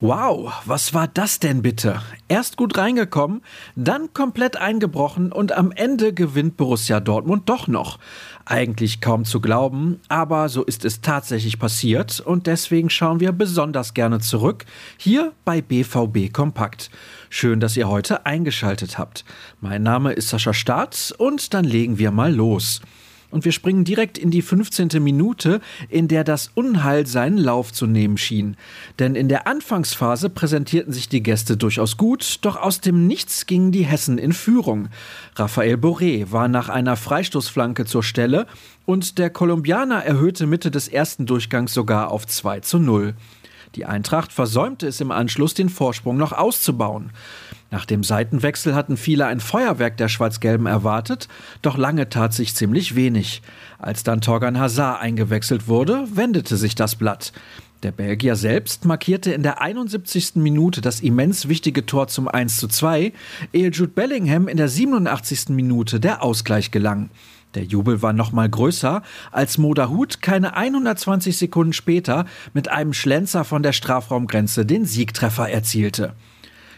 Wow, was war das denn bitte? Erst gut reingekommen, dann komplett eingebrochen und am Ende gewinnt Borussia Dortmund doch noch. Eigentlich kaum zu glauben, aber so ist es tatsächlich passiert und deswegen schauen wir besonders gerne zurück hier bei BVB Kompakt. Schön, dass ihr heute eingeschaltet habt. Mein Name ist Sascha Staats und dann legen wir mal los. Und wir springen direkt in die 15. Minute, in der das Unheil seinen Lauf zu nehmen schien. Denn in der Anfangsphase präsentierten sich die Gäste durchaus gut, doch aus dem Nichts gingen die Hessen in Führung. Raphael Boré war nach einer Freistoßflanke zur Stelle und der Kolumbianer erhöhte Mitte des ersten Durchgangs sogar auf 2 zu 0. Die Eintracht versäumte es im Anschluss, den Vorsprung noch auszubauen. Nach dem Seitenwechsel hatten viele ein Feuerwerk der Schwarz-Gelben erwartet, doch lange tat sich ziemlich wenig. Als dann Torgan Hazard eingewechselt wurde, wendete sich das Blatt. Der Belgier selbst markierte in der 71. Minute das immens wichtige Tor zum 1 zu 2, ehe Jude Bellingham in der 87. Minute der Ausgleich gelang. Der Jubel war noch mal größer, als Modahut keine 120 Sekunden später mit einem Schlenzer von der Strafraumgrenze den Siegtreffer erzielte.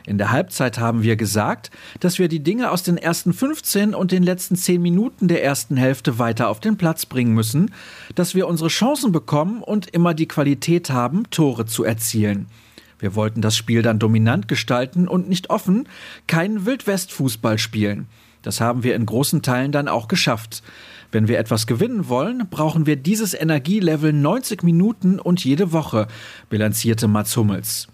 In der Halbzeit haben wir gesagt, dass wir die Dinge aus den ersten 15 und den letzten 10 Minuten der ersten Hälfte weiter auf den Platz bringen müssen, dass wir unsere Chancen bekommen und immer die Qualität haben, Tore zu erzielen. Wir wollten das Spiel dann dominant gestalten und nicht offen, keinen Wildwest-Fußball spielen. Das haben wir in großen Teilen dann auch geschafft. Wenn wir etwas gewinnen wollen, brauchen wir dieses Energielevel 90 Minuten und jede Woche, bilanzierte Mats Hummels.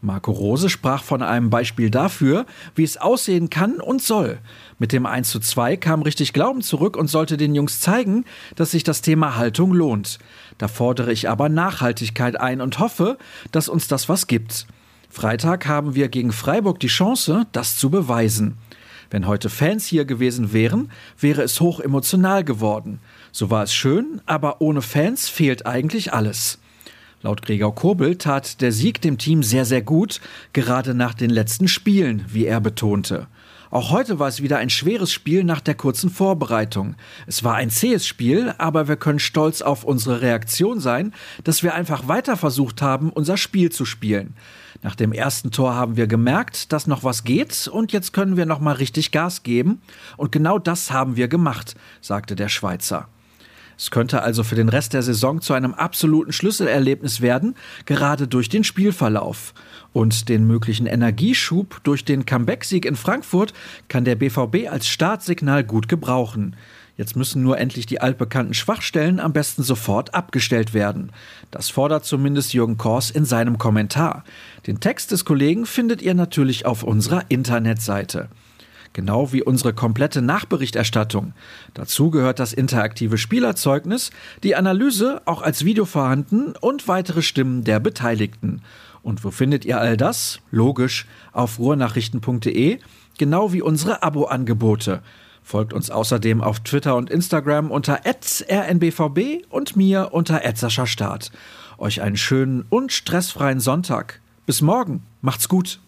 Marco Rose sprach von einem Beispiel dafür, wie es aussehen kann und soll. Mit dem 1 zu 2 kam richtig Glauben zurück und sollte den Jungs zeigen, dass sich das Thema Haltung lohnt. Da fordere ich aber Nachhaltigkeit ein und hoffe, dass uns das was gibt. Freitag haben wir gegen Freiburg die Chance, das zu beweisen. Wenn heute Fans hier gewesen wären, wäre es hoch emotional geworden. So war es schön, aber ohne Fans fehlt eigentlich alles. Laut Gregor Kobel tat der Sieg dem Team sehr, sehr gut, gerade nach den letzten Spielen, wie er betonte. Auch heute war es wieder ein schweres Spiel nach der kurzen Vorbereitung. Es war ein zähes Spiel, aber wir können stolz auf unsere Reaktion sein, dass wir einfach weiter versucht haben, unser Spiel zu spielen. Nach dem ersten Tor haben wir gemerkt, dass noch was geht und jetzt können wir noch mal richtig Gas geben und genau das haben wir gemacht, sagte der Schweizer. Es könnte also für den Rest der Saison zu einem absoluten Schlüsselerlebnis werden, gerade durch den Spielverlauf. Und den möglichen Energieschub durch den Comeback-Sieg in Frankfurt kann der BVB als Startsignal gut gebrauchen. Jetzt müssen nur endlich die altbekannten Schwachstellen am besten sofort abgestellt werden. Das fordert zumindest Jürgen Kors in seinem Kommentar. Den Text des Kollegen findet ihr natürlich auf unserer Internetseite genau wie unsere komplette Nachberichterstattung. Dazu gehört das interaktive Spielerzeugnis, die Analyse auch als Video vorhanden und weitere Stimmen der Beteiligten. Und wo findet ihr all das? Logisch auf ruhrnachrichten.de, genau wie unsere Abo-Angebote. Folgt uns außerdem auf Twitter und Instagram unter rnbvb und mir unter Start. Euch einen schönen und stressfreien Sonntag. Bis morgen. Macht's gut.